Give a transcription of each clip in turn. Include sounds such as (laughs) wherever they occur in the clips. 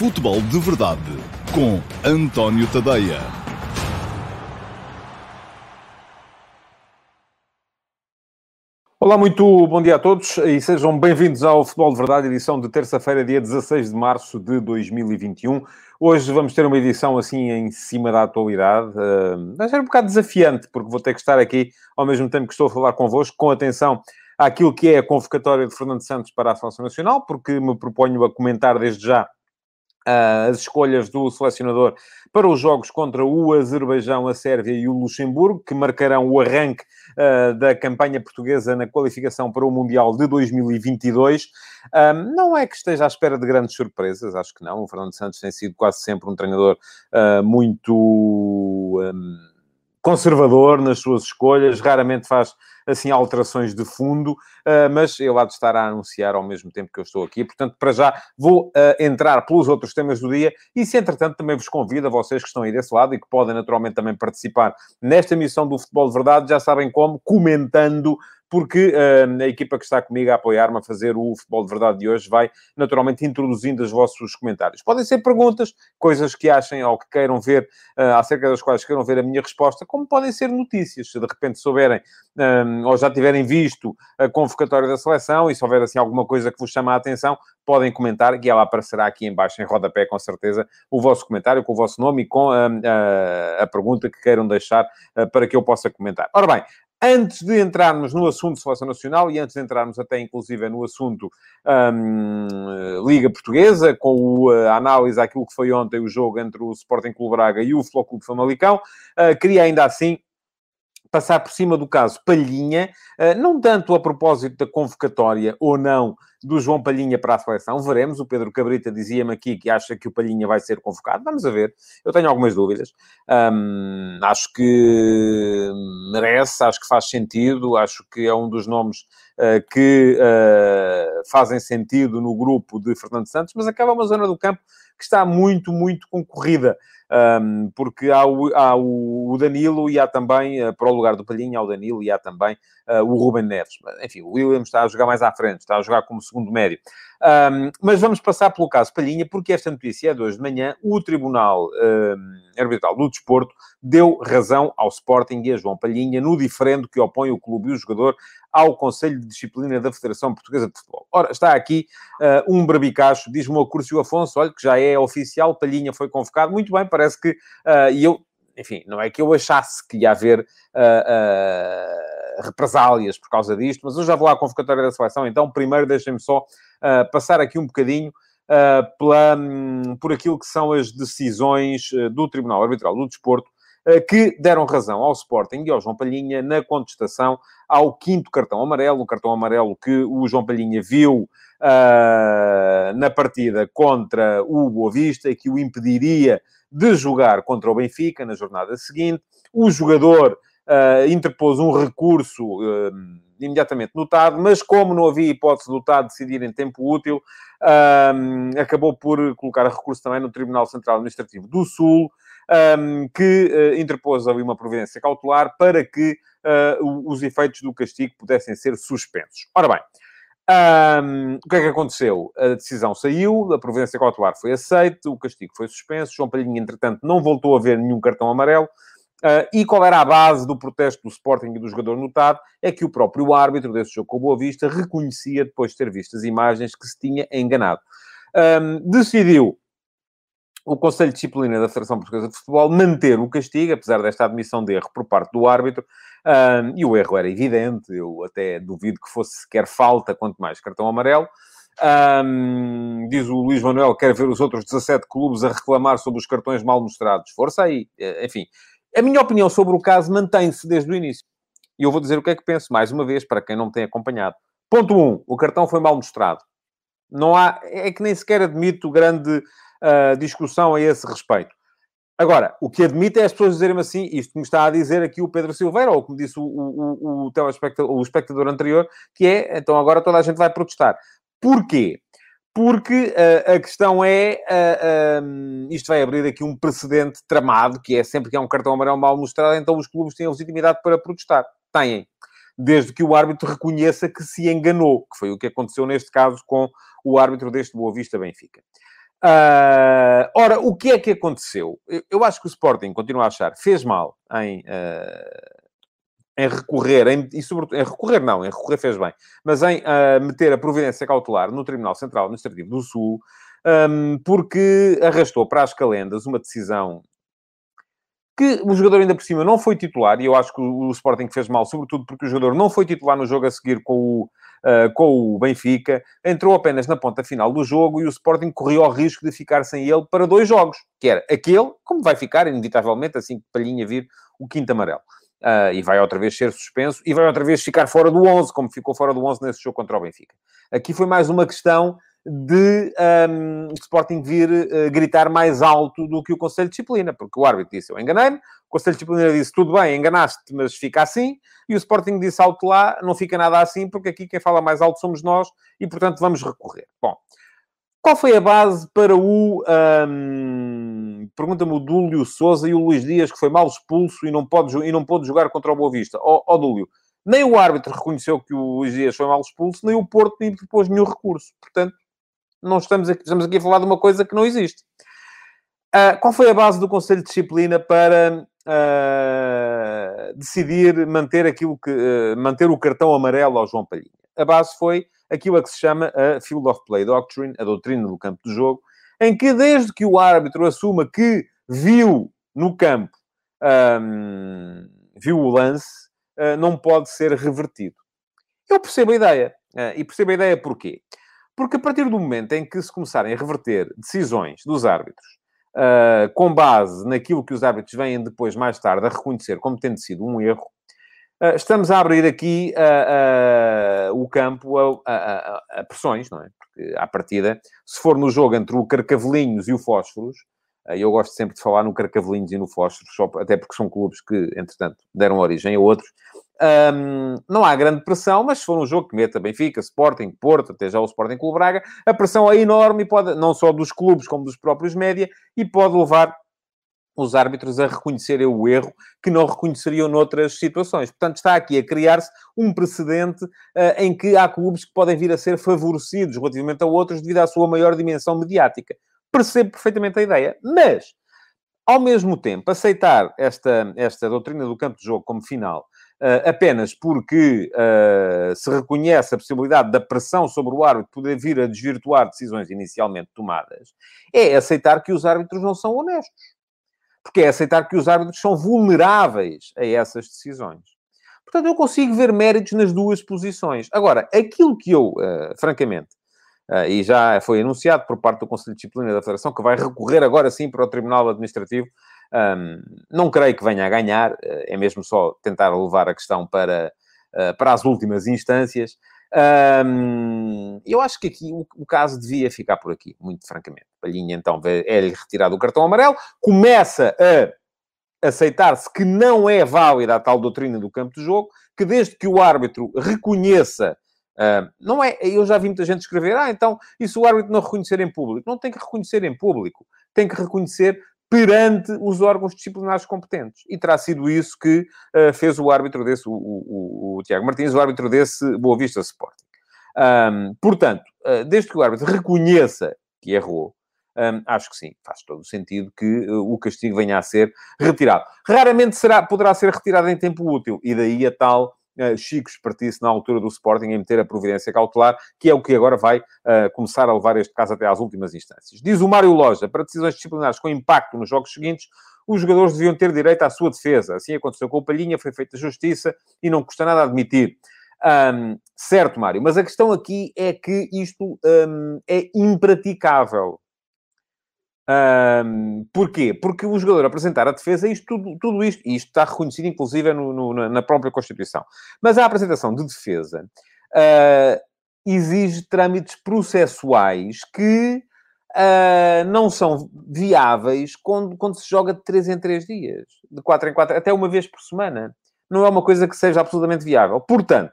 Futebol de Verdade com António Tadeia. Olá, muito bom dia a todos e sejam bem-vindos ao Futebol de Verdade, edição de terça-feira, dia 16 de março de 2021. Hoje vamos ter uma edição assim em cima da atualidade. Uh, vai ser um bocado desafiante, porque vou ter que estar aqui ao mesmo tempo que estou a falar convosco, com atenção àquilo que é a convocatória de Fernando Santos para a Seleção Nacional, porque me proponho a comentar desde já as escolhas do selecionador para os jogos contra o Azerbaijão, a Sérvia e o Luxemburgo, que marcarão o arranque uh, da campanha portuguesa na qualificação para o Mundial de 2022. Um, não é que esteja à espera de grandes surpresas, acho que não. O Fernando Santos tem sido quase sempre um treinador uh, muito um, conservador nas suas escolhas, raramente faz assim alterações de fundo, uh, mas ele há de estar a anunciar ao mesmo tempo que eu estou aqui. Portanto, para já vou uh, entrar pelos outros temas do dia e, se entretanto, também vos convido a vocês que estão aí desse lado e que podem naturalmente também participar nesta emissão do Futebol de Verdade, já sabem como, comentando porque uh, a equipa que está comigo a apoiar-me a fazer o Futebol de Verdade de hoje vai naturalmente introduzindo os vossos comentários. Podem ser perguntas, coisas que achem ou que queiram ver, uh, acerca das quais queiram ver a minha resposta, como podem ser notícias, se de repente souberem um, ou já tiverem visto a convocatória da seleção e se houver assim alguma coisa que vos chama a atenção, podem comentar, que ela aparecerá aqui embaixo em rodapé, com certeza, o vosso comentário, com o vosso nome e com a, a, a pergunta que queiram deixar uh, para que eu possa comentar. Ora bem, Antes de entrarmos no assunto Seleção Nacional e antes de entrarmos até, inclusive, no assunto um, Liga Portuguesa, com o, a análise àquilo que foi ontem o jogo entre o Sporting Clube Braga e o Futebol Clube Famalicão, uh, queria ainda assim passar por cima do caso Palhinha, não tanto a propósito da convocatória ou não do João Palhinha para a seleção. Veremos. O Pedro Cabrita dizia-me aqui que acha que o Palhinha vai ser convocado. Vamos a ver. Eu tenho algumas dúvidas. Acho que merece, acho que faz sentido, acho que é um dos nomes uh, que uh, fazem sentido no grupo de Fernando Santos, mas acaba uma zona do campo que está muito, muito concorrida. Um, porque há, o, há o, Danilo e há também, uh, para o lugar do Palhinha, há o Danilo e há também uh, o Ruben Neves. Enfim, o Williams está a jogar mais à frente, está a jogar como segundo médio. Um, mas vamos passar pelo caso Palhinha, porque esta notícia é de hoje de manhã. O Tribunal um, Arbitral do Desporto deu razão ao Sporting e a João Palhinha no diferendo que opõe o clube e o jogador ao Conselho de Disciplina da Federação Portuguesa de Futebol. Ora, está aqui uh, um brabicacho, diz-me o Curcio Afonso, olha, que já é oficial, Palhinha foi convocado. Muito bem, parece que... Uh, e eu, enfim, não é que eu achasse que ia haver... Uh, represálias por causa disto, mas eu já vou à convocatória da seleção, então primeiro deixem-me só uh, passar aqui um bocadinho uh, pela, um, por aquilo que são as decisões uh, do Tribunal Arbitral do Desporto, que deram razão ao Sporting e ao João Palhinha na contestação ao quinto cartão amarelo, o cartão amarelo que o João Palhinha viu na partida contra o Boa Vista e que o impediria de jogar contra o Benfica na jornada seguinte. O jogador uh, interpôs um recurso uh, imediatamente notado, mas como não havia hipótese do TAD decidir em tempo útil, uh, acabou por colocar recurso também no Tribunal Central Administrativo do Sul, que interpôs ali uma providência cautelar para que os efeitos do castigo pudessem ser suspensos. Ora bem, um, o que é que aconteceu? A decisão saiu, a providência cautelar foi aceita, o castigo foi suspenso. João Palhinha, entretanto, não voltou a ver nenhum cartão amarelo. Uh, e qual era a base do protesto do Sporting e do jogador notado? É que o próprio árbitro desse jogo com Boa Vista reconhecia, depois de ter visto as imagens, que se tinha enganado. Um, decidiu o Conselho de Disciplina da Federação Portuguesa de Futebol manter o castigo, apesar desta admissão de erro por parte do árbitro, um, e o erro era evidente, eu até duvido que fosse sequer falta, quanto mais cartão amarelo. Um, diz o Luís Manuel, quer ver os outros 17 clubes a reclamar sobre os cartões mal mostrados. Força aí. Eh, enfim, a minha opinião sobre o caso mantém-se desde o início. E eu vou dizer o que é que penso, mais uma vez, para quem não me tem acompanhado. Ponto 1. Um, o cartão foi mal mostrado. Não há... É que nem sequer admito grande uh, discussão a esse respeito. Agora, o que admito é as pessoas dizerem-me assim, isto que me está a dizer aqui o Pedro Silveira, ou como disse o, o, o, telespectador, o espectador anterior, que é, então agora toda a gente vai protestar. Porquê? Porque uh, a questão é, uh, um, isto vai abrir aqui um precedente tramado, que é sempre que há um cartão amarelo mal mostrado, então os clubes têm legitimidade para protestar. Têm. Desde que o árbitro reconheça que se enganou, que foi o que aconteceu neste caso com o árbitro deste Boa Vista Benfica. Uh, ora, o que é que aconteceu? Eu, eu, acho que o Sporting, continua a achar, fez mal em, em recorrer, em, e sobretudo, em recorrer não, em recorrer fez bem, mas em uh, meter a providência cautelar no Tribunal Central Administrativo do Sul, um, porque arrastou para as calendas uma decisão que o jogador ainda por cima não foi titular, e eu acho que o, o Sporting fez mal, sobretudo porque o jogador não foi titular no jogo a seguir com o, uh, com o Benfica, entrou apenas na ponta final do jogo e o Sporting correu ao risco de ficar sem ele para dois jogos, que era aquele, como vai ficar, inevitavelmente, assim que Palhinha vir o quinto amarelo. Uh, e vai outra vez ser suspenso e vai outra vez ficar fora do 11, como ficou fora do 11 nesse jogo contra o Benfica. Aqui foi mais uma questão de um, Sporting vir uh, gritar mais alto do que o Conselho de Disciplina, porque o árbitro disse, eu enganei-me, o Conselho de Disciplina disse, tudo bem, enganaste, mas fica assim, e o Sporting disse alto lá, não fica nada assim, porque aqui quem fala mais alto somos nós, e portanto vamos recorrer. Bom, qual foi a base para o... Um, Pergunta-me o Dúlio Souza e o Luís Dias, que foi mal expulso e não pode, e não pôde jogar contra o Boa Vista. Ó oh, oh, Dúlio, nem o árbitro reconheceu que o Luís Dias foi mal expulso, nem o Porto nem propôs nenhum recurso. Portanto, não estamos aqui, estamos aqui a falar de uma coisa que não existe. Uh, qual foi a base do Conselho de Disciplina para uh, decidir manter aquilo que uh, manter o cartão amarelo ao João Palhinha? A base foi aquilo a que se chama a Field of Play Doctrine, a doutrina do campo de jogo, em que desde que o árbitro assuma que viu no campo, um, viu o lance, não pode ser revertido. Eu percebo a ideia. e percebo a ideia porquê? Porque a partir do momento em que se começarem a reverter decisões dos árbitros uh, com base naquilo que os árbitros vêm depois, mais tarde, a reconhecer como tendo sido um erro, uh, estamos a abrir aqui uh, o campo a, a, a, pressões, não é? Porque, à partida, se for no jogo entre o Carcavelinhos e o Fósforos, eu gosto sempre de falar no Carcavelinhos e no Fósforos, até porque são clubes que, entretanto, deram origem a outros, um, não há grande pressão, mas se for um jogo que meta Benfica, Sporting, Porto, até já o Sporting Clube Braga, a pressão é enorme, e pode, não só dos clubes como dos próprios média, e pode levar os árbitros a reconhecerem o erro que não reconheceriam noutras situações. Portanto, está aqui a criar-se um precedente uh, em que há clubes que podem vir a ser favorecidos relativamente a outros devido à sua maior dimensão mediática. Percebo perfeitamente a ideia, mas, ao mesmo tempo, aceitar esta, esta doutrina do campo de jogo como final uh, apenas porque uh, se reconhece a possibilidade da pressão sobre o árbitro poder vir a desvirtuar decisões inicialmente tomadas, é aceitar que os árbitros não são honestos. Porque é aceitar que os árbitros são vulneráveis a essas decisões. Portanto, eu consigo ver méritos nas duas posições. Agora, aquilo que eu, uh, francamente, Uh, e já foi anunciado por parte do Conselho de Disciplina da Federação que vai recorrer agora sim para o Tribunal Administrativo um, não creio que venha a ganhar, eh, é mesmo só tentar levar a questão para, uh, para as últimas instâncias. Um, eu acho que aqui o, o, caso devia ficar por aqui, muito francamente. Palhinha, então, é-lhe retirado o cartão amarelo, começa a aceitar-se que não é válida a tal doutrina do campo de jogo, que desde que o árbitro reconheça Uh, não é, eu já vi muita gente escrever, ah, então, e se o árbitro não reconhecer em público? Não tem que reconhecer em público, tem que reconhecer perante os órgãos disciplinares competentes. E terá sido isso que uh, fez o árbitro desse, o, o, o, Tiago Martins, o árbitro desse Boa Vista Sporting. Um, portanto, uh, desde que o árbitro reconheça que errou, um, acho que sim, faz todo o sentido que uh, o castigo venha a ser retirado. Raramente será, poderá ser retirado em tempo útil, e daí a tal Chico espertice na altura do Sporting em meter a providência cautelar, que é o que agora vai uh, começar a levar este caso até às últimas instâncias. Diz o Mário Loja, para decisões disciplinares com impacto nos jogos seguintes, os jogadores deviam ter direito à sua defesa. Assim aconteceu com o Palhinha, foi feita justiça e não custa nada admitir. Um, certo, Mário, mas a questão aqui é que isto um, é impraticável. Um, porquê? Porque o jogador apresentar a defesa, isto, tudo, tudo isto, e isto está reconhecido inclusive no, no, na própria Constituição, mas a apresentação de defesa uh, exige trâmites processuais que uh, não são viáveis quando, quando se joga de 3 em 3 dias, de 4 em 4, até uma vez por semana. Não é uma coisa que seja absolutamente viável. Portanto,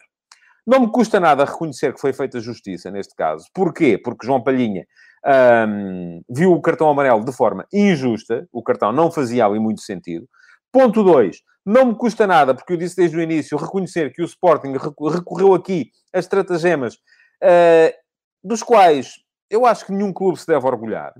não me custa nada reconhecer que foi feita justiça neste caso. Porquê? Porque João Palhinha um, viu o cartão amarelo de forma injusta, o cartão não fazia ali muito sentido. Ponto 2. Não me custa nada, porque eu disse desde o início, reconhecer que o Sporting recorreu aqui a estratagemas uh, dos quais eu acho que nenhum clube se deve orgulhar.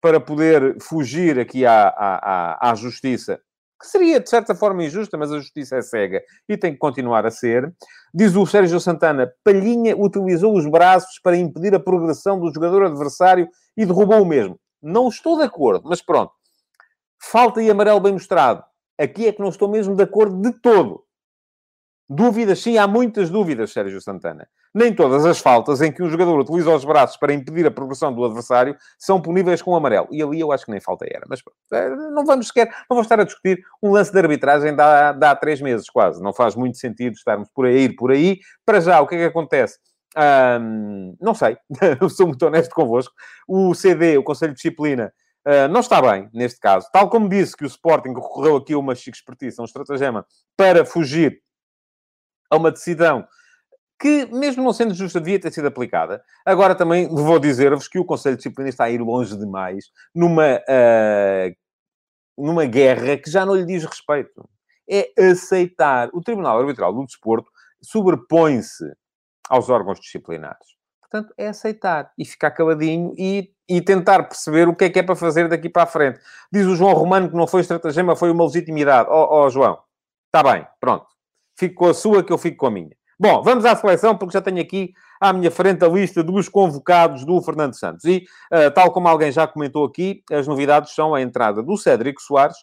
para poder fugir aqui à, à, à, justiça, que seria de certa forma injusta, mas a justiça é cega e tem que continuar a ser. Diz o Sérgio Santana: Palhinha utilizou os braços para impedir a progressão do jogador adversário e derrubou o mesmo. Não estou de acordo, mas pronto. Falta e amarelo bem mostrado. Aqui é que não estou mesmo de acordo de todo. Dúvidas, sim, há muitas dúvidas, Sérgio Santana. Nem todas as faltas em que um jogador utiliza os braços para impedir a progressão do adversário são puníveis com amarelo. E ali eu acho que nem falta era. Mas eh, não vamos sequer, não vamos estar a discutir um lance de arbitragem de há, três meses quase. Não faz muito sentido estarmos por aí, ir por aí. Para já, o que é que acontece? não sei, (laughs) sou muito honesto convosco. O CD, o Conselho de Disciplina, Uh, não está bem, neste caso. Tal como disse que o Sporting recorreu aqui a uma chique expertise, um estratagema, para fugir a uma decisão que, mesmo não sendo justa, devia ter sido aplicada. Agora também vou dizer-vos que o Conselho de Disciplina está a ir longe demais numa, uh, numa guerra que já não lhe diz respeito. É aceitar. O Tribunal Arbitral do Desporto sobrepõe-se aos órgãos disciplinares. Portanto, é aceitar e ficar caladinho e, e tentar perceber o que é que é para fazer daqui para a frente. Diz o João Romano que não foi estratagema, foi uma legitimidade. Ó oh, oh, João, está bem, pronto. Fico com a sua, que eu fico com a minha. Bom, vamos à seleção, porque já tenho aqui à minha frente a lista dos convocados do Fernando Santos. E, uh, tal como alguém já comentou aqui, as novidades são a entrada do Cédric Soares,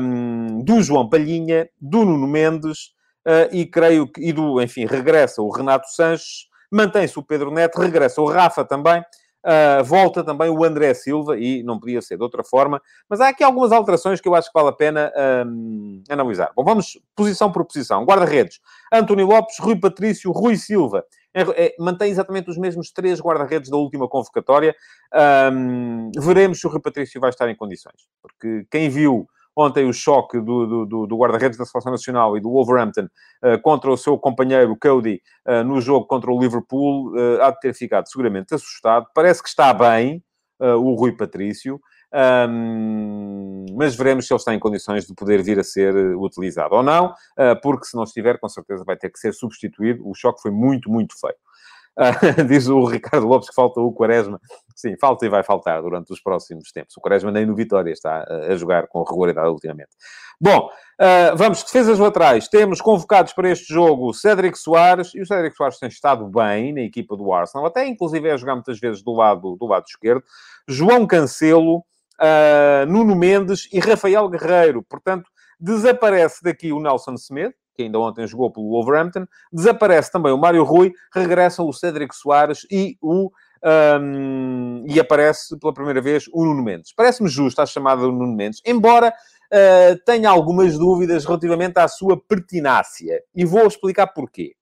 um, do João Palhinha, do Nuno Mendes, uh, e creio que, e do, enfim, regressa o Renato Sanches, mantém-se o Pedro Neto, regressa o Rafa também, Uh, volta também o André Silva, e não podia ser de outra forma, mas há aqui algumas alterações que eu acho que vale a pena um, analisar. Bom, vamos posição por posição. Guarda-redes, António Lopes, Rui Patrício, Rui Silva. É, é, mantém exatamente os mesmos três guarda-redes da última convocatória. Um, veremos se o Rui Patrício vai estar em condições, porque quem viu ontem o choque do, do, do guarda-redes da Seleção Nacional e do Wolverhampton uh, contra o seu companheiro Cody uh, no jogo contra o Liverpool, uh, há de ter ficado seguramente assustado. Parece que está bem o Rui Patrício. Um, mas veremos se ele está em condições de poder vir a ser utilizado ou não, porque se não estiver, com certeza vai ter que ser substituído. O choque foi muito, muito feio. (laughs) Diz o Ricardo Lopes que falta o Quaresma. Sim, falta e vai faltar durante os próximos tempos. O Quaresma nem no Vitória está a jogar com regularidade ultimamente. Bom, uh, vamos, defesas laterais. Temos convocados para este jogo Cédric Soares, e o Cédric Soares tem estado bem na equipa do Arsenal, até inclusive a jogar muitas vezes do lado, do lado esquerdo. João Cancelo, uh, Nuno Mendes e Rafael Guerreiro. Portanto, desaparece daqui o Nelson Semedo, que ainda ontem jogou pelo Wolverhampton. Desaparece também o Mário Rui, regressam o Cédric Soares e o. Um, e aparece pela primeira vez o Nuno Mendes. Parece-me justo a chamada do Nuno Mendes, embora uh, tenha algumas dúvidas relativamente à sua pertinácia. E vou explicar porquê.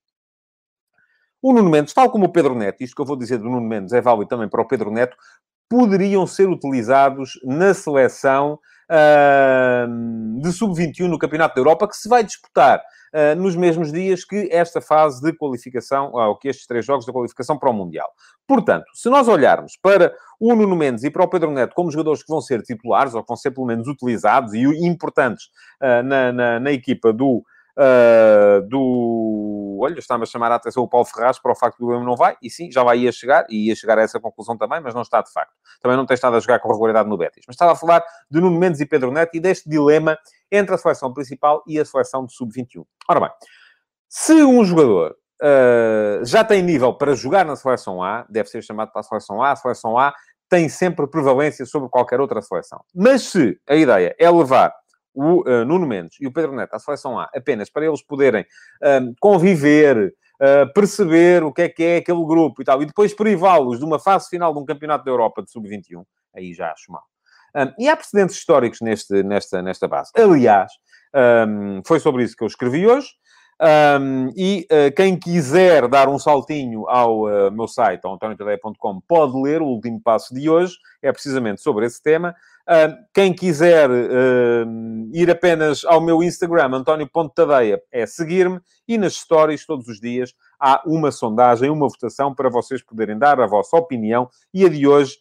O Nuno Mendes, tal como o Pedro Neto, isto que eu vou dizer do Nuno Mendes é válido também para o Pedro Neto, poderiam ser utilizados na seleção uh, de sub-21 no Campeonato da Europa, que se vai disputar nos mesmos dias que esta fase de qualificação, ou que estes três jogos da qualificação para o Mundial. Portanto, se nós olharmos para o Nuno Mendes e para o Pedro Neto como jogadores que vão ser titulares, ou que vão ser pelo menos utilizados e importantes uh, na, na, na, equipa do uh, do. Olha, está-me a chamar a atenção o Paulo Ferraz para o facto do Leme não vai, e sim, já vai ia chegar, e ia chegar a essa conclusão também, mas não está de facto. Também não tem estado a jogar com regularidade no Betis. Mas estava a falar de Nuno Mendes e Pedro Neto e deste dilema entre a seleção principal e a seleção de sub-21. Ora bem, se um jogador uh, já tem nível para jogar na seleção A, deve ser chamado para a seleção A, a seleção A tem sempre prevalência sobre qualquer outra seleção. Mas se a ideia é levar o uh, Nuno Mendes e o Pedro Neto à seleção A apenas para eles poderem uh, conviver, uh, perceber o que é que é aquele grupo e tal, e depois privá-los de uma fase final de um campeonato da Europa de sub-21, aí já acho mal. Um, e há precedentes históricos neste, nesta, nesta base. Aliás, um, foi sobre isso que eu escrevi hoje. Um, e uh, quem quiser dar um saltinho ao uh, meu site, ao antoniotadeia.com, pode ler o último passo de hoje, é precisamente sobre esse tema. Quem quiser ir apenas ao meu Instagram, António.tadeia, é seguir-me e nas stories, todos os dias, há uma sondagem, uma votação para vocês poderem dar a vossa opinião e a de hoje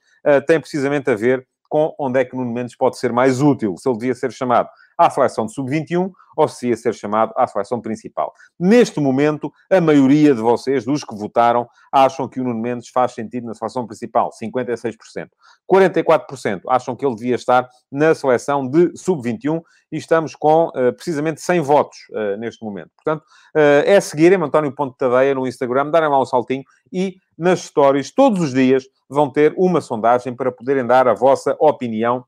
tem precisamente a ver com onde é que Nuno Mendes pode ser mais útil, se ele devia ser chamado à seleção de sub-21 ou se ia ser chamado à seleção principal. Neste momento, a maioria de vocês, dos que votaram, acham que o Nuno Mendes faz sentido na seleção principal, 56%. 44% acham que ele devia estar na seleção de sub-21 e estamos com uh, precisamente 100 votos uh, neste momento. Portanto, uh, é seguirem António Ponte Tadeia no Instagram, darem lá um saltinho e nas stories, todos os dias, vão ter uma sondagem para poderem dar a vossa opinião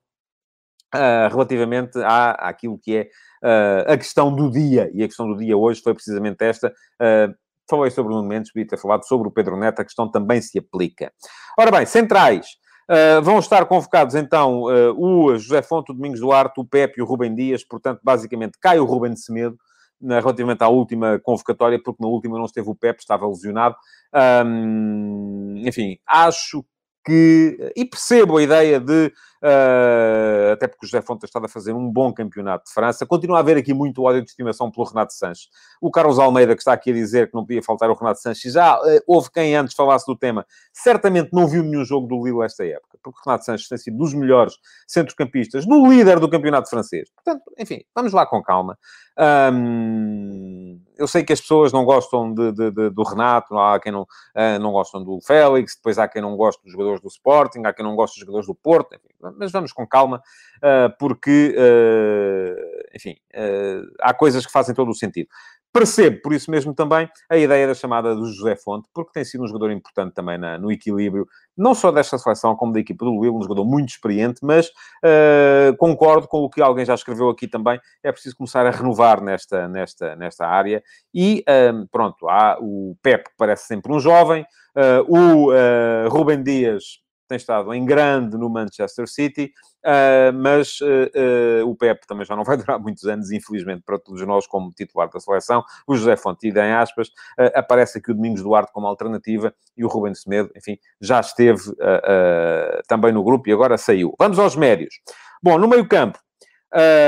Uh, relativamente à, àquilo que é uh, a questão do dia. E a questão do dia hoje foi precisamente esta. Uh, falei sobre o Nuno Mendes, podia ter falado sobre o Pedro Neto, a questão também se aplica. Ora bem, centrais. Vão estar convocados então o José Fonte, o Domingos Duarte, o Pepe e o Rubem Dias, portanto, basicamente cai o Rubem de Semedo na, relativamente à última convocatória, porque na última não esteve o Pepe, estava lesionado. Um, enfim, acho que. E percebo a ideia de uh, até porque o José Fonte estava a fazer um bom campeonato de França. Continua a haver aqui muito ódio de estimação pelo Renato Sanches. O Carlos Almeida, que está aqui a dizer que não podia faltar o Renato Sanches, já uh, houve quem antes falasse do tema, certamente não viu nenhum jogo do Lille esta época, porque o Renato Sanches tem sido dos melhores centrocampistas, do líder do campeonato francês. Portanto, enfim, vamos lá com calma. Um, eu sei que as pessoas não gostam de, de, de, do Renato, há quem não, uh, não gostam do Félix, depois há quem não gosta dos jogadores do Sporting, há quem não gosta dos jogadores do Porto, enfim, mas vamos com calma, uh, porque, uh, enfim, há coisas que fazem todo o sentido. Percebo, por isso mesmo também, a ideia da chamada do José Fonte, porque tem sido um jogador importante também na, no equilíbrio, não só desta seleção, como da equipa do Lille, um jogador muito experiente, mas uh, concordo com o que alguém já escreveu aqui também, é preciso começar a renovar nesta, nesta, nesta área. E, uh, pronto, há o Pep, que parece sempre um jovem, uh, o Rubem Dias tem estado em grande no Manchester City, uh, mas uh, uh, o Pep também já não vai (laughs) durar muitos anos, infelizmente, para todos nós, como titular da seleção. O José Fonte, em aspas, aparece aqui o Domingos Duarte como alternativa e o Rubens Semedo, enfim, já esteve também no grupo e agora saiu. Vamos aos médios. Bom, no meio-campo,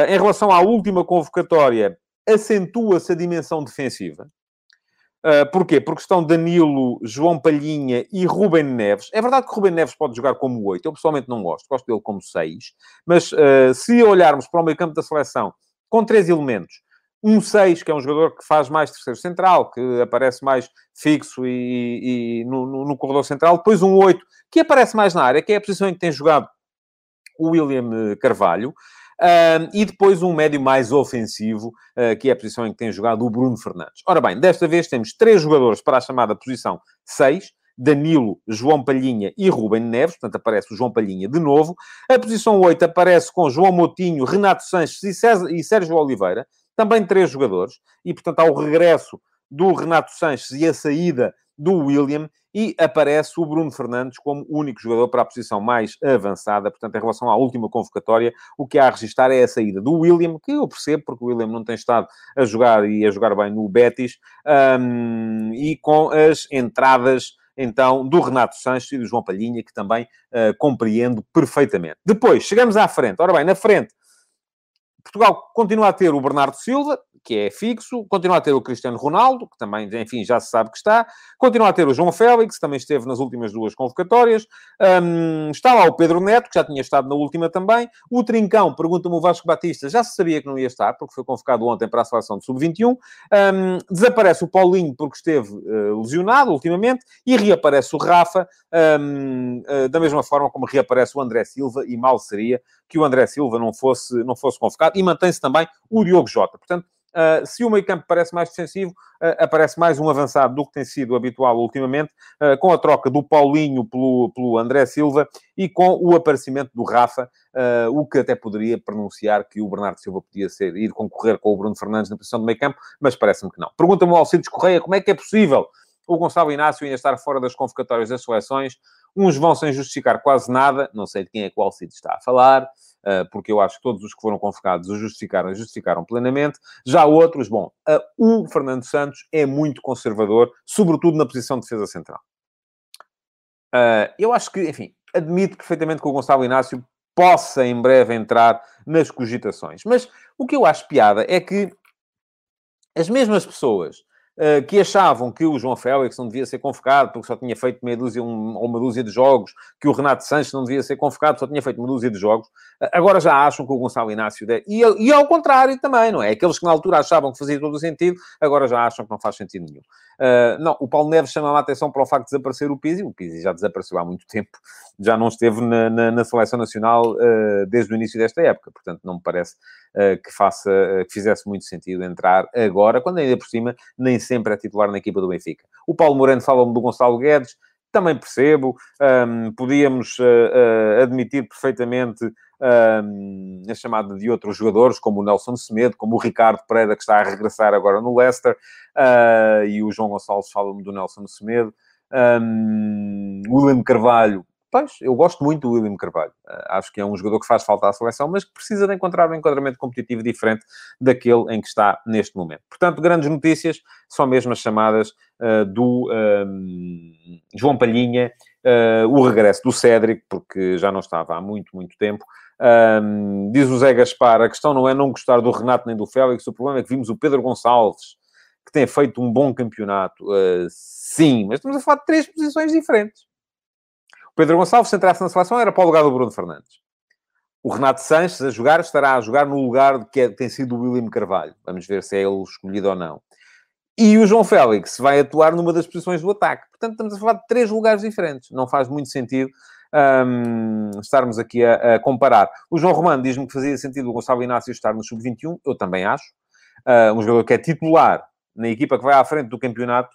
em relação à última convocatória, acentua-se a dimensão defensiva. Uh, porquê? Porque estão Danilo, João Palhinha e Ruben Neves. É verdade que Ruben Neves pode jogar como 8. Eu pessoalmente não gosto. Gosto dele como 6. Mas uh, se olharmos para o meio campo da seleção com três elementos, um 6, que é um jogador que faz mais terceiro central, que aparece mais fixo e, e no, no, no, corredor central. Depois um 8, que aparece mais na área, que é a posição em que tem jogado o William Carvalho. E depois um médio mais ofensivo, uh, que é a posição em que tem jogado o Bruno Fernandes. Ora bem, desta vez temos três jogadores para a chamada posição 6, Danilo, João Palhinha e Ruben Neves, portanto aparece o João Palhinha de novo. A posição 8 aparece com João Motinho, Renato Sanches e, César, e Sérgio Oliveira, também três jogadores, e portanto há o regresso do Renato Sanches e a saída do William e aparece o Bruno Fernandes como único jogador para a posição mais avançada. Portanto, em relação à última convocatória, o que há a registrar é a saída do William, que eu percebo, porque o William não tem estado a jogar e a jogar bem no Betis, um, e com as entradas então, do Renato Sanches e do João Palhinha, que também uh, compreendo perfeitamente. Depois, chegamos à frente. Ora bem, na frente, Portugal continua a ter o Bernardo Silva, que é fixo, continua a ter o Cristiano Ronaldo, que também, enfim, já se sabe que está, continua a ter o João Félix, que também esteve nas últimas duas convocatórias, um, está lá o Pedro Neto, que já tinha estado na última também, o Trincão, pergunta-me o Vasco Batista, já se sabia que não ia estar, porque foi convocado ontem para a seleção de Sub-21, um, desaparece o Paulinho, porque esteve uh, lesionado ultimamente, e reaparece o Rafa, um, uh, da mesma forma como reaparece o André Silva, e mal seria que o André Silva não fosse, não fosse convocado, e mantém-se também o Diogo Jota. Portanto, Uh, se o meio campo parece mais defensivo, uh, aparece mais um avançado do que tem sido habitual ultimamente, uh, com a troca do Paulinho pelo, pelo André Silva e com o aparecimento do Rafa, o que até poderia pronunciar que o Bernardo Silva podia ser, ir concorrer com o Bruno Fernandes na posição de meio campo, mas parece-me que não. Pergunta-me o Alcides Correia como é que é possível o Gonçalo Inácio ainda estar fora das convocatórias das seleções. Uns vão sem justificar quase nada, não sei de quem é que o Alcides está a falar. Ah, porque eu acho que todos os que foram convocados o justificaram, justificaram plenamente. Já outros, bom, ah, o Fernando Santos é muito conservador, sobretudo na posição de defesa central. Ah, eu acho que, enfim, admito perfeitamente que o Gonçalo Inácio possa em breve entrar nas cogitações. Mas o que eu acho piada é que as mesmas pessoas uh, que achavam que o João Félix não devia ser convocado porque só tinha feito meia dúzia um, ou uma dúzia de jogos, que o Renato Sanches não devia ser convocado, só tinha feito uma dúzia de jogos, uh, agora já acham que o Gonçalo Inácio... Deve... E, e ao contrário também, não é? Aqueles que na altura achavam que fazia todo o sentido, agora já acham que não faz sentido nenhum. Uh, não, o Paulo Neves chama a atenção para o facto de desaparecer o Pizzi. O Pizzi já desapareceu há muito tempo, (laughs) já não esteve na, na, na seleção nacional uh, desde o início desta época. Portanto, não me parece uh, que, faça, que fizesse muito sentido entrar agora, quando ainda por cima nem sempre é titular na equipa do Benfica. O Paulo Moreno fala-me do Gonçalo Guedes, também percebo. Um, podíamos admitir perfeitamente um, a chamada de outros jogadores, como o Nelson Semedo, como o Ricardo Pereira, que está a regressar agora no Leicester, uh, e o João Gonçalves fala-me do Nelson Semedo. Um, William Carvalho, pois, eu gosto muito do William Carvalho. Uh, acho que é um jogador que faz falta à seleção, mas que precisa de encontrar um enquadramento competitivo diferente daquele em que está neste momento. Portanto, grandes notícias, são mesmo as chamadas uh, do um, João Palhinha, uh, o regresso do Cédric, porque já não estava há muito, muito tempo, um, diz o Zé Gaspar, a questão não é não gostar do Renato nem do Félix, o problema é que vimos o Pedro Gonçalves, que tem feito um bom campeonato. Uh, sim, mas estamos a falar de três posições diferentes. O Pedro Gonçalves, se entrasse na seleção, era para o lugar do Bruno Fernandes. O Renato Sanches, a jogar, estará a jogar no lugar que é, tem sido o William Carvalho. Vamos ver se é ele escolhido ou não. E o João Félix vai atuar numa das posições do ataque. Portanto, estamos a falar de três lugares diferentes. Não faz muito sentido um, estarmos aqui a, a, comparar. O João Romano diz-me que fazia sentido o Gonçalo Inácio estar no Sub-21, eu também acho. Uh, um jogador que é titular na equipa que vai à frente do campeonato,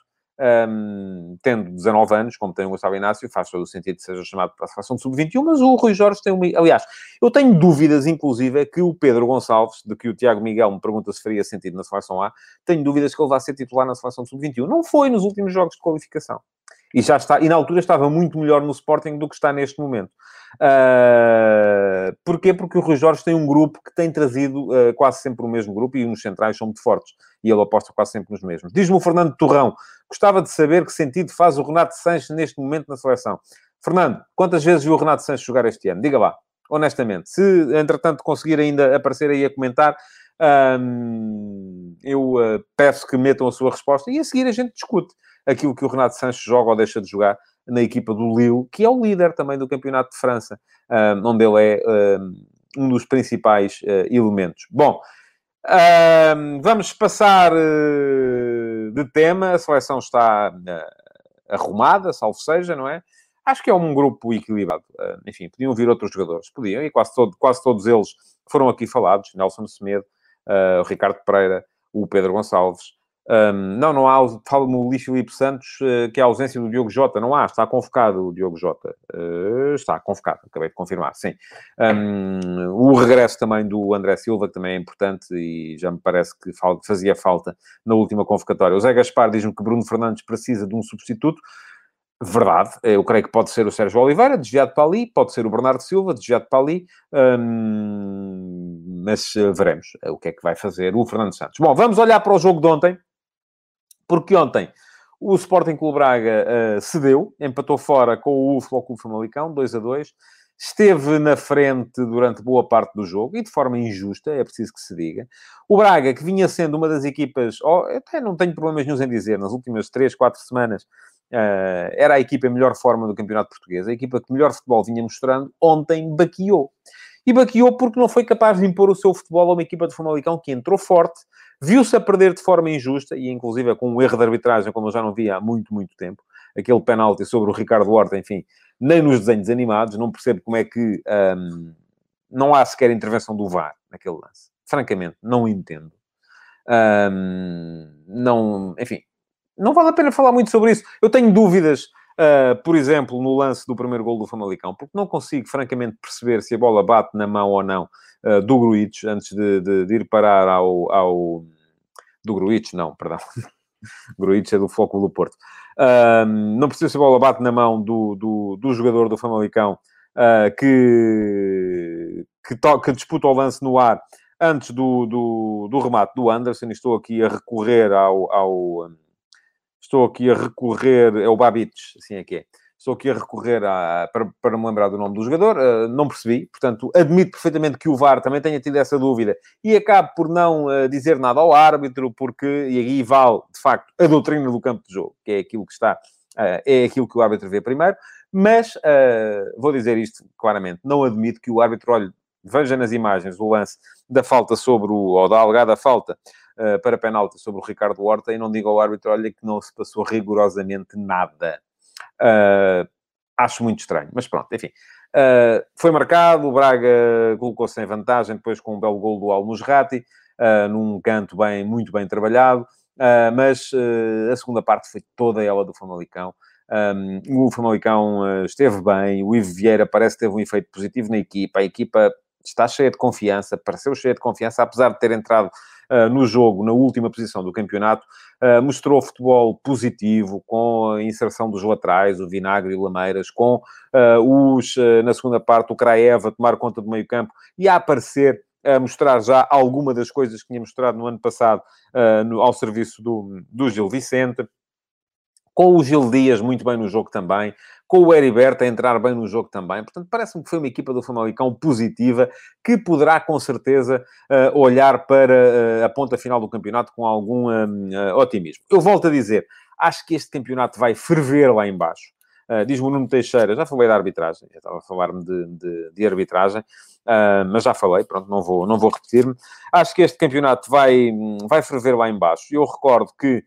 um, tendo 19 anos, como tem o Gustavo Inácio, faz todo o sentido que seja chamado para a seleção de sub-21, mas o Rui Jorge tem uma... Aliás, eu tenho dúvidas, inclusive, que o Pedro Gonçalves, de que o Tiago Miguel me pergunta se faria sentido na seleção A, tenho dúvidas que ele vá ser titular na seleção de sub-21. Não foi nos últimos jogos de qualificação. E já está, e na altura estava muito melhor no Sporting do que está neste momento. Uh, porquê? Porque o Rui Jorge tem um grupo que tem trazido uh, quase sempre o mesmo grupo e nos centrais são muito fortes. E ele aposta quase sempre nos mesmos. Diz-me o Fernando Torrão, gostava de saber que sentido faz o Renato Sanches neste momento na seleção. Fernando, quantas vezes viu o Renato Sanches jogar este ano? Diga lá, honestamente. Se, entretanto, conseguir ainda aparecer aí a comentar, um, eu uh, peço que metam a sua resposta e a seguir a gente discute aquilo que o Renato Sanches joga ou deixa de jogar na equipa do Lille, que é o líder também do Campeonato de França, onde ele é um dos principais uh, elementos. Bom, vamos passar de tema. A seleção está arrumada, salvo seja, não é? Acho que é um grupo equilibrado. enfim, podiam vir outros jogadores, podiam, e quase, todo, quase todos eles foram aqui falados. Nelson Semedo, o Ricardo Pereira, o Pedro Gonçalves, um, não, não há, fala-me o Luís Filipe Santos, uh, que é a ausência do Diogo Jota, não há, está convocado o Diogo Jota, uh, está convocado, acabei de confirmar, sim. Um, o regresso também do André Silva, que também é importante e já me parece que fazia falta na última convocatória. O Zé Gaspar diz-me que Bruno Fernandes precisa de um substituto, verdade, eu creio que pode ser o Sérgio Oliveira, desviado para ali, pode ser o Bernardo Silva, desviado para ali, um, mas veremos o que é que vai fazer o Fernando Santos. Bom, vamos olhar para o jogo de ontem, porque ontem o Sporting Clube Braga uh, cedeu, empatou fora com o Futebol Famalicão, 2 a 2. Esteve na frente durante boa parte do jogo e de forma injusta, é preciso que se diga. O Braga, que vinha sendo uma das equipas, oh, até não tenho problemas nenhum em dizer, nas últimas 3, 4 semanas, uh, era a equipa em melhor forma do Campeonato Português, a equipa que melhor futebol vinha mostrando, ontem baqueou. E baqueou porque não foi capaz de impor o seu futebol a uma equipa de Famalicão que entrou forte, Viu-se a perder de forma injusta, e inclusive com um erro de arbitragem, como eu já não via há muito, muito tempo. Aquele penalti sobre o Ricardo Horta, enfim, nem nos desenhos animados, não percebo como é que um, não há sequer intervenção do VAR naquele lance. Francamente, não entendo. Um, não, enfim, não vale a pena falar muito sobre isso. Eu tenho dúvidas, uh, por exemplo, no lance do primeiro gol do Famalicão, porque não consigo, francamente, perceber se a bola bate na mão ou não uh, do Gruitch, antes de, de, de, ir parar ao, ao... Do Gruitch, não, perdão. (laughs) Gruitch é do Foco do Porto. Não precisa se a bola bate na mão do, do, do jogador do Famalicão uh, que, que, to, que, disputa o lance no ar antes do, do, do remate do Anderson. Estou aqui a recorrer ao, ao, Estou aqui a recorrer... É o Babich, assim é que é Estou aqui a recorrer para, para me lembrar do nome do jogador, uh, não percebi. Portanto, admito perfeitamente que o VAR também tenha tido essa dúvida e acabo por não uh, dizer nada ao árbitro, porque, e aí vale, de facto, a doutrina do campo de jogo, que é aquilo que está, uh, é aquilo que o árbitro vê primeiro. Mas, vou dizer isto claramente, não admito que o árbitro olhe, veja nas imagens o lance da falta sobre o, ou da alegada falta para penalti sobre o Ricardo Horta e não diga ao árbitro, olha, que não se passou rigorosamente nada. Uh, acho muito estranho, mas pronto, enfim. Uh, foi marcado, o Braga colocou-se em vantagem depois com um belo gol do Al-Musrati, uh, num canto bem, muito bem trabalhado, mas a segunda parte foi toda ela do Famalicão. Um, o Famalicão esteve bem, o Ivo Vieira parece que teve um efeito positivo na equipa, a equipa está cheia de confiança, pareceu cheia de confiança, apesar de ter entrado uh, no jogo na última posição do campeonato, uh, mostrou futebol positivo, com a inserção dos laterais, o Vinagre e o Lameiras, com uh, os, na segunda parte, o Kraeva tomar conta do meio campo e a aparecer a mostrar já alguma das coisas que tinha mostrado no ano passado no, ao serviço do, do Gil Vicente. Com o Gil Dias muito bem no jogo também, com o Heriberto a entrar bem no jogo também. Portanto, parece-me que foi uma equipa do Famalicão positiva, que poderá, com certeza, uh, olhar para uh, a ponta final do campeonato com algum uh, otimismo. Eu volto a dizer, acho que este campeonato vai ferver lá embaixo. Uh, Diz-me o Nuno Teixeira, já falei da arbitragem, eu estava a falar-me de, de, de, arbitragem, uh, mas já falei, pronto, não vou, não vou repetir-me. Acho que este campeonato vai, vai ferver lá embaixo. Eu recordo que eh,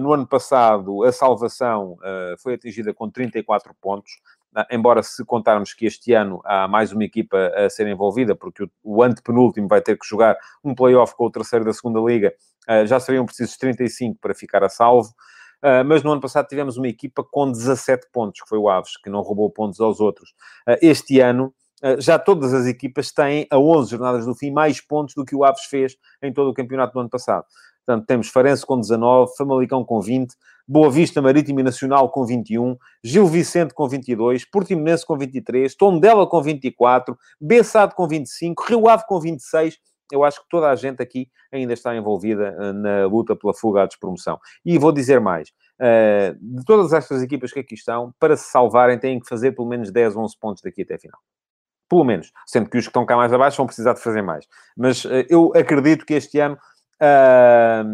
no ano passado, a salvação eh, foi atingida com 34 pontos, eh, embora se contarmos que este ano há mais uma equipa a ser envolvida, porque o, antepenúltimo vai ter que jogar um play-off com o terceiro da segunda liga, já seriam precisos 35 para ficar a salvo. mas no ano passado tivemos uma equipa com 17 pontos, que foi o Aves, que não roubou pontos aos outros. este ano, já todas as equipas têm, a 11 jornadas do fim, mais pontos do que o Aves fez em todo o campeonato do ano passado. Portanto, temos Farense com 19, Famalicão com 20, Boa Vista Marítimo e Nacional com 21, Gil Vicente com 22, Portimonense com 23, Tondela com 24, Bessado com 25, Rio Ave com 26. Eu acho que toda a gente aqui ainda está envolvida eh, na luta pela fuga à despromoção. E vou dizer mais. Eh, de todas estas equipas que aqui estão, para se salvarem, têm que fazer pelo menos 10, 11 pontos daqui até a final. Pelo menos. Sendo que os que estão cá mais abaixo vão precisar de fazer mais. Mas eh, eu acredito que este ano a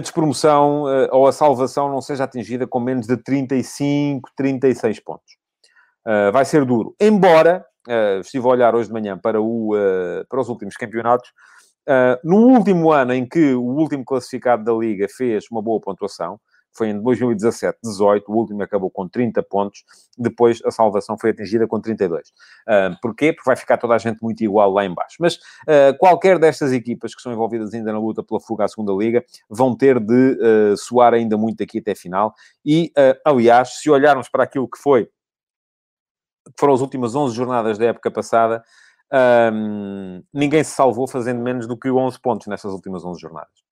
despromoção uh, ou a salvação não seja atingida com menos de 35, 36 pontos. Uh, vai ser duro. Embora, uh, estive a olhar hoje de manhã para, o, para os últimos campeonatos, no último ano em que o último classificado da Liga fez uma boa pontuação, foi em 2017, 18, o último acabou com 30 pontos, depois a salvação foi atingida com 32. Uh, porquê? Porque vai ficar toda a gente muito igual lá embaixo. Mas uh, qualquer destas equipas que estão envolvidas ainda na luta pela fuga à segunda liga vão ter de uh, suar ainda muito aqui até final. E, uh, aliás, se olharmos para aquilo que foi, que foram as últimas 11 jornadas da época passada, um, ninguém se salvou fazendo menos do que 11 pontos nessas últimas 11 jornadas.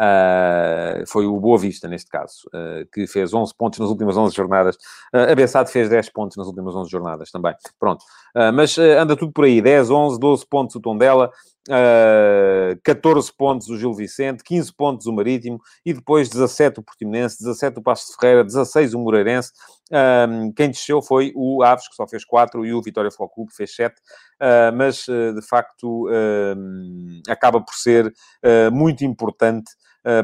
Uh, foi o Boa Vista, neste caso, uh, que fez 11 pontos nas últimas 11 jornadas. Uh, a Bessade fez 10 pontos nas últimas 11 jornadas também. Pronto. mas anda tudo por aí. 10, 11, 12 pontos o Tondela, uh, 14 pontos o Gil Vicente, 15 pontos o Marítimo e depois 17 o Portimonense, 17 o Passo de Ferreira, 16 o Moreirense. quem desceu foi o Aves, que só fez 4, e o Vitória Futebol Clube fez 7. mas, de facto, acaba por ser muito importante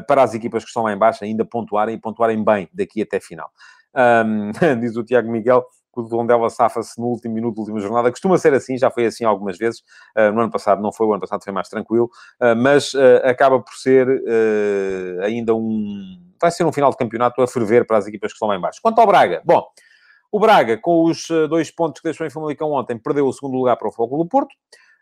para as equipas que estão lá embaixo ainda pontuarem e pontuarem bem daqui até final. Um, (laughs) diz o Tiago Miguel que o Tondela safa-se no último minuto da última jornada. Costuma ser assim, já foi assim algumas vezes. Uh, no ano passado não foi, o ano passado foi mais tranquilo, uh, mas uh, acaba por ser ainda um... Vai ser um final de campeonato a ferver para as equipas que estão lá embaixo. Quanto ao Braga, bom, o Braga, com os dois pontos que deixou em Famalicão ontem, perdeu o segundo lugar para o Fogo do Porto.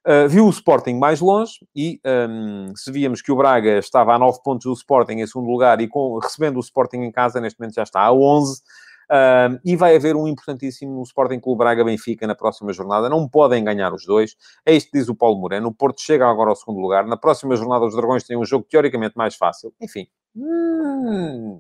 Uh, viu o Sporting mais longe e um, se víamos que o Braga estava a 9 pontos do Sporting em segundo lugar e com, recebendo o Sporting em casa, neste momento já está a 11. Uh, e vai haver um importantíssimo Sporting Clube Braga-Benfica na próxima jornada. Não podem ganhar os dois. É isto que diz o Paulo Moreno. O Porto chega agora ao segundo lugar. Na próxima jornada, os Dragões têm um jogo teoricamente mais fácil. Enfim. Hum...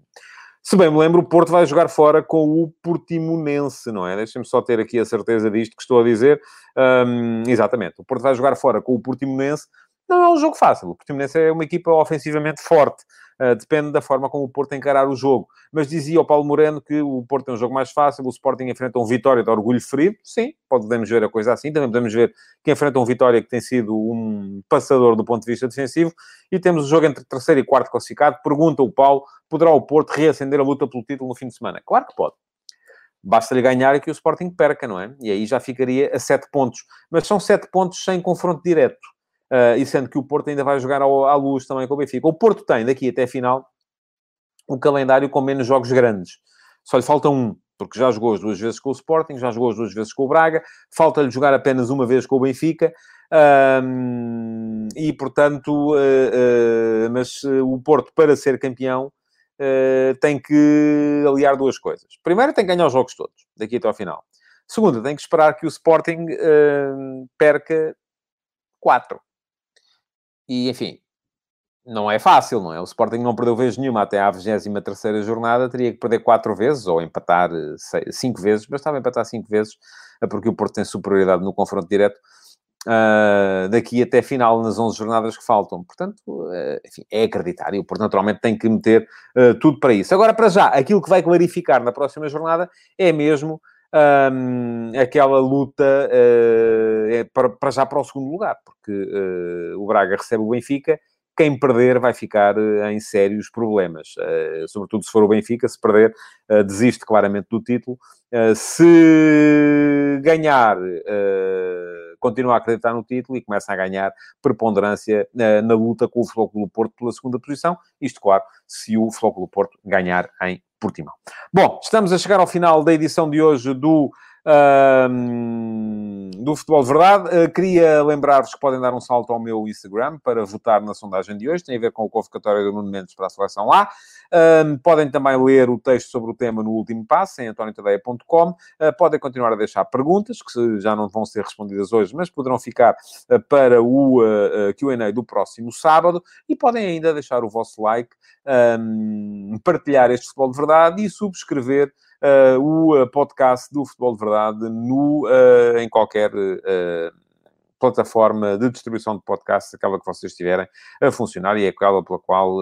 Se bem me lembro, o Porto vai jogar fora com o Portimonense, não é? Deixem-me só ter aqui a certeza disto que estou a dizer. Um, exatamente. O Porto vai jogar fora com o Portimonense Não é um jogo fácil. O Portimonense é uma equipa ofensivamente forte. Uh, depende da forma como o Porto encarar o jogo. Mas dizia o Paulo Moreno que o Porto é um jogo mais fácil, o Sporting enfrenta um Vitória de orgulho ferido. Sim, podemos ver a coisa assim. Também podemos ver que enfrenta um Vitória que tem sido um passador do ponto de vista defensivo. E temos o jogo entre terceiro e quarto classificado. Pergunta o Paulo, poderá o Porto reacender a luta pelo título no fim de semana? Claro que pode. Basta-lhe ganhar e que o Sporting perca, não é? E aí já ficaria a sete pontos. Mas são sete pontos sem confronto direto. Uh, e sendo que o Porto ainda vai jogar ao, à luz também com o Benfica. O Porto tem, daqui até a final, um calendário com menos jogos grandes. Só lhe falta um, porque já jogou as duas vezes com o Sporting, já jogou as duas vezes com o Braga, falta-lhe jogar apenas uma vez com o Benfica. Um, e, portanto, uh, uh, mas o Porto, para ser campeão, tem que aliar duas coisas. Primeiro, tem que ganhar os jogos todos, daqui até ao final. Segundo, tem que esperar que o Sporting perca quatro. E, enfim, não é fácil, não é? O Sporting não perdeu vez nenhuma até à 23 jornada, teria que perder quatro vezes, ou empatar eh, cinco vezes, mas estava a empatar cinco vezes, eh, porque o Porto tem superioridade no confronto direto, uh, daqui até final, nas 11 jornadas que faltam. Portanto, uh, enfim, é acreditar, e o Porto naturalmente tem que meter uh, tudo para isso. Agora, para já, aquilo que vai clarificar na próxima jornada é mesmo um, aquela luta uh, é para, para, já para o segundo lugar, porque uh, o Braga recebe o Benfica, quem perder vai ficar uh, em sérios problemas, sobretudo se for o Benfica, se perder, desiste claramente do título. se ganhar, continua a acreditar no título e começa a ganhar preponderância na luta com o Flóculo Porto pela segunda posição, isto, claro, se o Flóculo Porto ganhar em Portimão. Bom, estamos a chegar ao final da edição de hoje do do Futebol de Verdade. Uh, queria lembrar-vos que podem dar um salto ao meu Instagram para votar na sondagem de hoje. Tem a ver com o convocatório do Nuno Mendes para a seleção lá. Uh, podem também ler o texto sobre o tema no último passo, em antoniotadeia.com. Uh, podem continuar a deixar perguntas, que já não vão ser respondidas hoje, mas poderão ficar uh, para o Q&A do próximo sábado. E podem ainda deixar o vosso like, um, partilhar este Futebol de Verdade e subscrever uh, o uh, podcast do Futebol de Verdade no, uh, em qualquer plataforma de distribuição de podcasts, aquela que vocês estiverem a funcionar e é aquela pela qual,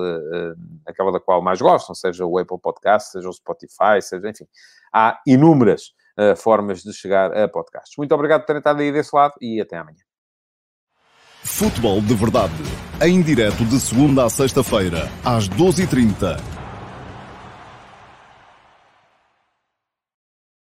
aquela da qual mais gostam, seja o Apple Podcast, seja o Spotify, seja, enfim, há inúmeras formas de chegar a podcasts. Muito obrigado por terem estado aí desse lado e até amanhã. Futebol de Verdade, em direto de segunda a sexta-feira, às 12h30